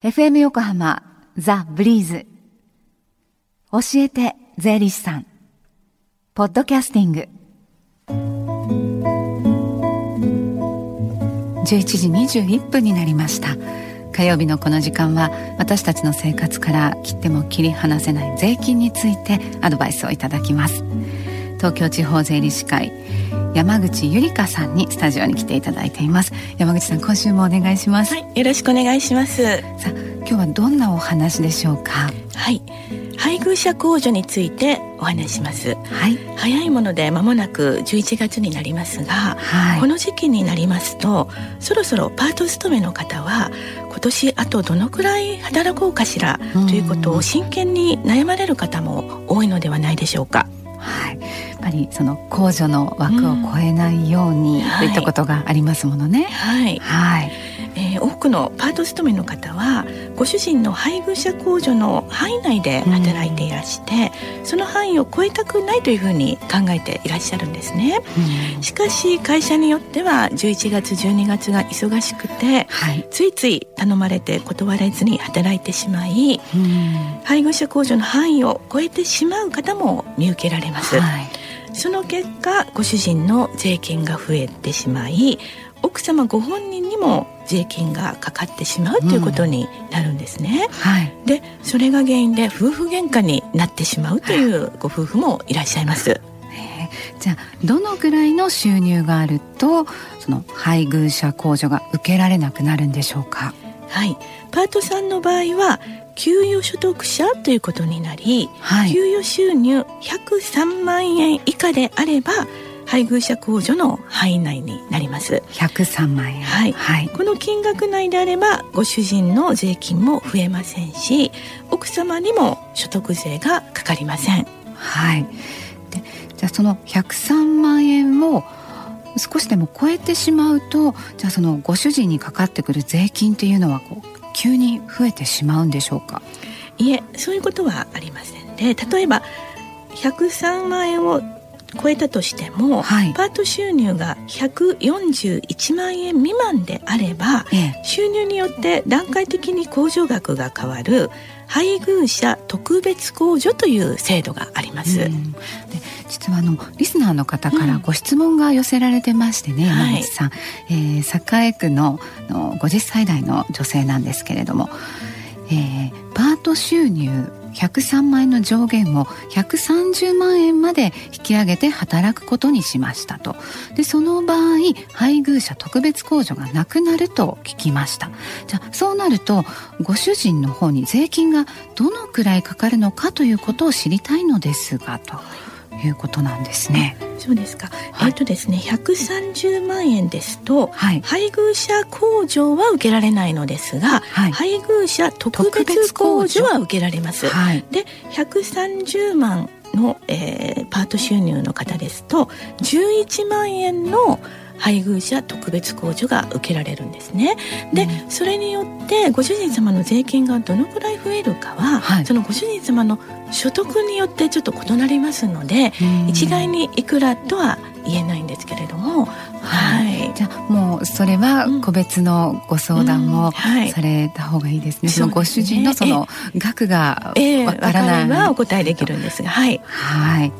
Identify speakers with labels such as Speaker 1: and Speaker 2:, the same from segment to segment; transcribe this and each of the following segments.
Speaker 1: FM 横浜ザ・ブリーズ。教えて税理士さん。ポッドキャスティング。11時21分になりました。火曜日のこの時間は私たちの生活から切っても切り離せない税金についてアドバイスをいただきます。東京地方税理士会山口ゆりかさんにスタジオに来ていただいています。山口さん今週もお願いします、
Speaker 2: はい、よろしくお願いします。
Speaker 1: さあ今日はどんなお話でしょうか？
Speaker 2: はい。配偶者控除についてお話します、
Speaker 1: はい、
Speaker 2: 早いもので間もなく11月になりますが、はい、この時期になりますとそろそろパート勤めの方は今年あとどのくらい働こうかしらということを真剣に悩まれる方も多いのではないでしょうか？
Speaker 1: はい、やっぱりその控除の枠を超えないように、といったことがありますものね。
Speaker 2: はい、はい。えー、多くのパート勤めの方はご主人の配偶者控除の範囲内で働いていらして、うん、その範囲を超えたくないというふうに考えていらっしゃるんですね、うん、しかし会社によっては11月12月が忙しくて、はい、ついつい頼まれて断れずに働いてしまい、うん、配偶者控除の範囲を超えてしまう方も見受けられます、はいその結果ご主人の税金が増えてしまい奥様ご本人にも税金がかかってしまうということになるんですね。うん。はい、でそれが原因で夫婦喧嘩になってしまうというご夫婦もいらっしゃいます。
Speaker 1: じゃあどのぐらいの収入があるとその配偶者控除が受けられなくなるんでしょうか？
Speaker 2: はい。パートさんの場合は給与所得者ということになり、はい、給与収入103万円以下であれば配偶者控除の範囲内になります。
Speaker 1: 103万円、
Speaker 2: はい、はい、この金額内であればご主人の税金も増えませんし奥様にも所得税がかかりません。
Speaker 1: はい。でじゃあその103万円を少しでも超えてしまうとじゃあそのご主人にかかってくる税金っていうのはこう急に増えてしまうんでしょうか？
Speaker 2: いえそういうことはありません。で例えば103万円を超えたとしても、はい、パート収入が141万円未満であれば、ええ、収入によって段階的に控除額が変わる配偶者特別控除という制度があります。で
Speaker 1: 実はあのリスナーの方からご質問が寄せられてましてね、うん、山口さん、はい、えー、栄区のの50歳代の女性なんですけれども、えー、パート収入103万円の上限を130万円まで引き上げて働くことにしましたとでその場合配偶者特別控除がなくなると聞きましたじゃあそうなるとご主人の方に税金がどのくらいかかるのかということを知りたいのですがと。いうことなんですね。
Speaker 2: そうですか。はい、えっ、ー、とですね、百三十万円ですと、はい、配偶者控除は受けられないのですが、はい、配偶者特別控除は受けられます。はい、で、百三十万の、えー、パート収入の方ですと、十一万円の配偶者特別控除が受けられるんですね。で、うん、それによってご主人様の税金がどのくらい増えるかは、はい、そのご主人様の所得によってちょっと異なりますので、一概にいくらとは言えないんですけれども、
Speaker 1: はい、じゃあもうそれは個別のご相談もされた方がいいですね。うんはい、そのご主人のその額がわからない、え
Speaker 2: ー、はお答えできるんですが、はい。
Speaker 1: はい。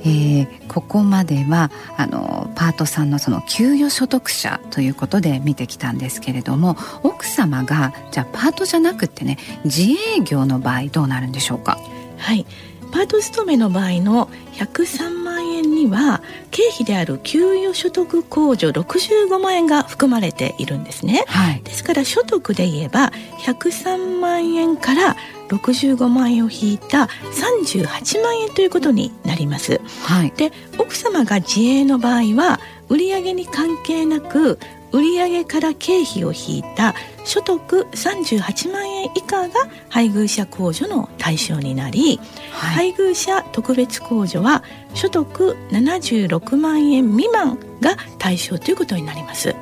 Speaker 1: えー、ここまではあのパートさんのその給与所得者ということで見てきたんですけれども奥様がじゃあパートじゃなくてね自営業の場合どうなるんでしょうか？
Speaker 2: はい。パート勤めの場合の103万円には経費である給与所得控除65万円が含まれているんですね、はい、ですから所得で言えば103万円から65万円を引いた38万円ということになります。はい、で奥様が自営の場合は売上に関係なく売上から経費を引いた所得38万円以下が配偶者控除の対象になり、はい、配偶者特別控除は所得76万円未満が対象ということになります。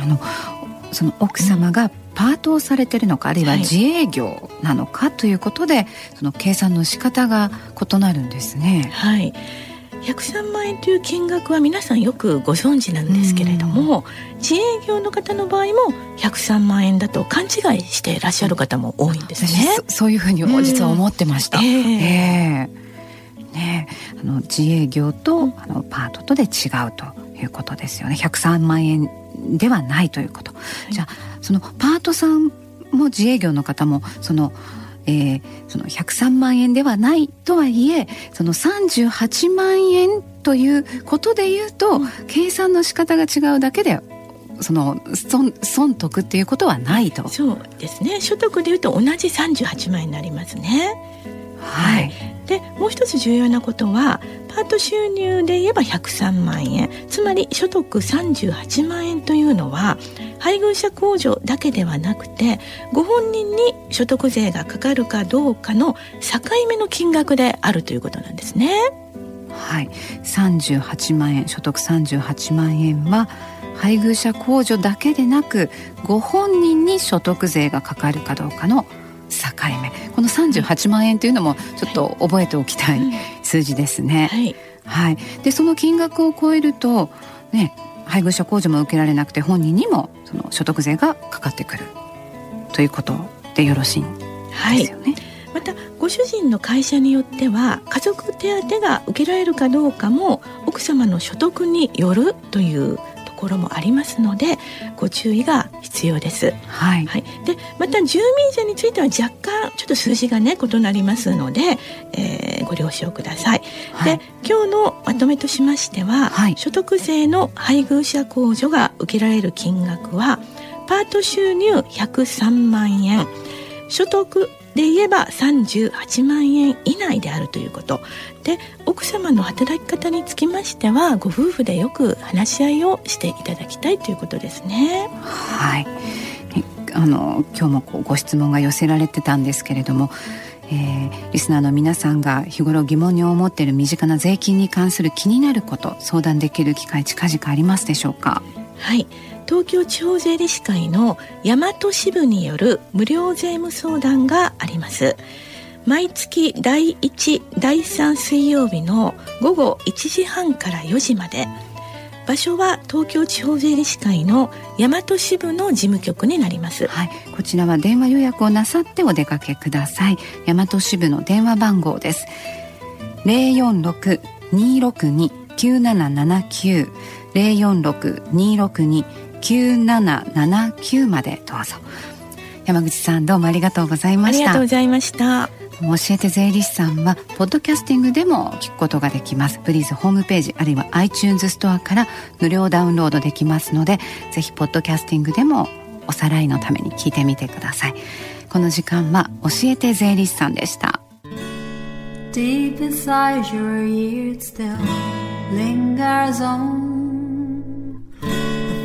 Speaker 1: あのその奥様がパートをされてるのかあるいは自営業なのかということで、その計算の仕方が異なるんですね。
Speaker 2: はい103万円という金額は皆さんよくご存知なんですけれども、自営業の方の場合も103万円だと勘違いしていらっしゃる方も多いんですね。
Speaker 1: そういうふうに実は思ってました。えー、えー、ね、あの自営業とあのパートとで違うということですよね。103万円ではないということ。じゃあそのパートさんも自営業の方もそのえー、その103万円ではないとはいえその38万円ということでいうと、うん、計算の仕方が違うだけでその損損得っていうことはないと。
Speaker 2: そうですね。所得でいうと同じ38万円になりますね。
Speaker 1: はい、
Speaker 2: でもう一つ重要なことはパート収入で言えば103万円。つまり所得38万円というのは配偶者控除だけではなくてご本人に所得税がかかるかどうかの境目の金額であるということなんですね。
Speaker 1: はい、38万円所得38万円は配偶者控除だけでなくご本人に所得税がかかるかどうかの境目。この38万円というのもちょっと覚えておきたい。数字ですね。はい、はい、でその金額を超えるとね配偶者控除も受けられなくて本人にもその所得税がかかってくる。ということでよろしいんですよね。はい。
Speaker 2: またご主人の会社によっては家族手当が受けられるかどうかも奥様の所得によるというころもありますのでご注意が必要です。
Speaker 1: はい、
Speaker 2: はい、でまた住民税については若干ちょっと数字がね異なりますので、えー、ご了承ください。はい、で今日のまとめとしましては、はい、所得税の配偶者控除が受けられる金額はパート収入103万円。所得で言えば38万円以内であるということ。で奥様の働き方につきましてはご夫婦でよく話し合いをしていただきたいということですね。
Speaker 1: はい。あの今日もご質問が寄せられてたんですけれども、えー、リスナーの皆さんが日頃疑問に思っている身近な税金に関する気になること相談できる機会近々ありますでしょうか？
Speaker 2: はい。東京地方税理士会の大和支部による無料税務相談があります。毎月第1第3水曜日の午後1時半から4時まで。場所は東京地方税理士会の大和支部の事務局になります、
Speaker 1: はい、こちらは電話予約をなさってお出かけください。大和支部の電話番号です。046-262-9779 046-262 9779までどうぞ。山口さんどうもありがとうございました。
Speaker 2: ありがとうございました。
Speaker 1: 教えて税理士さんはポッドキャスティングでも聞くことができます。ブリーズホームページあるいは iTunes ストアから無料ダウンロードできますのでぜひポッドキャスティングでもおさらいのために聞いてみてください。この時間は教えて税理士さんでした。Deep inside your ears still lingers on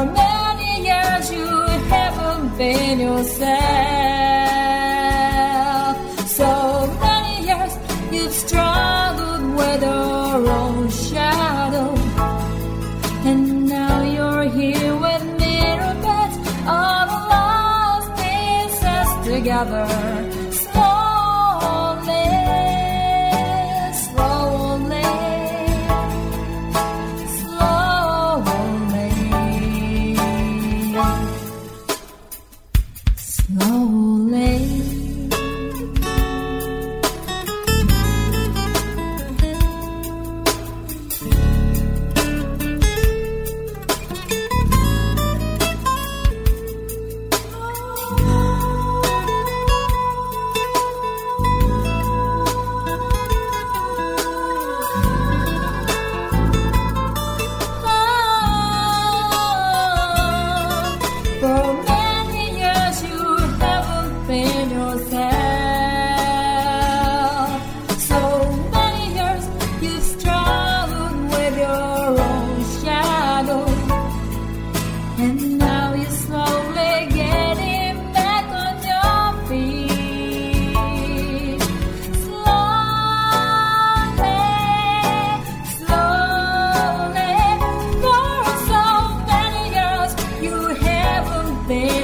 Speaker 1: For many years you haven't been yourself. So many years you've struggled with your own shadow. And now you're here with together slowly, slowly.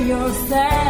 Speaker 1: Yourself.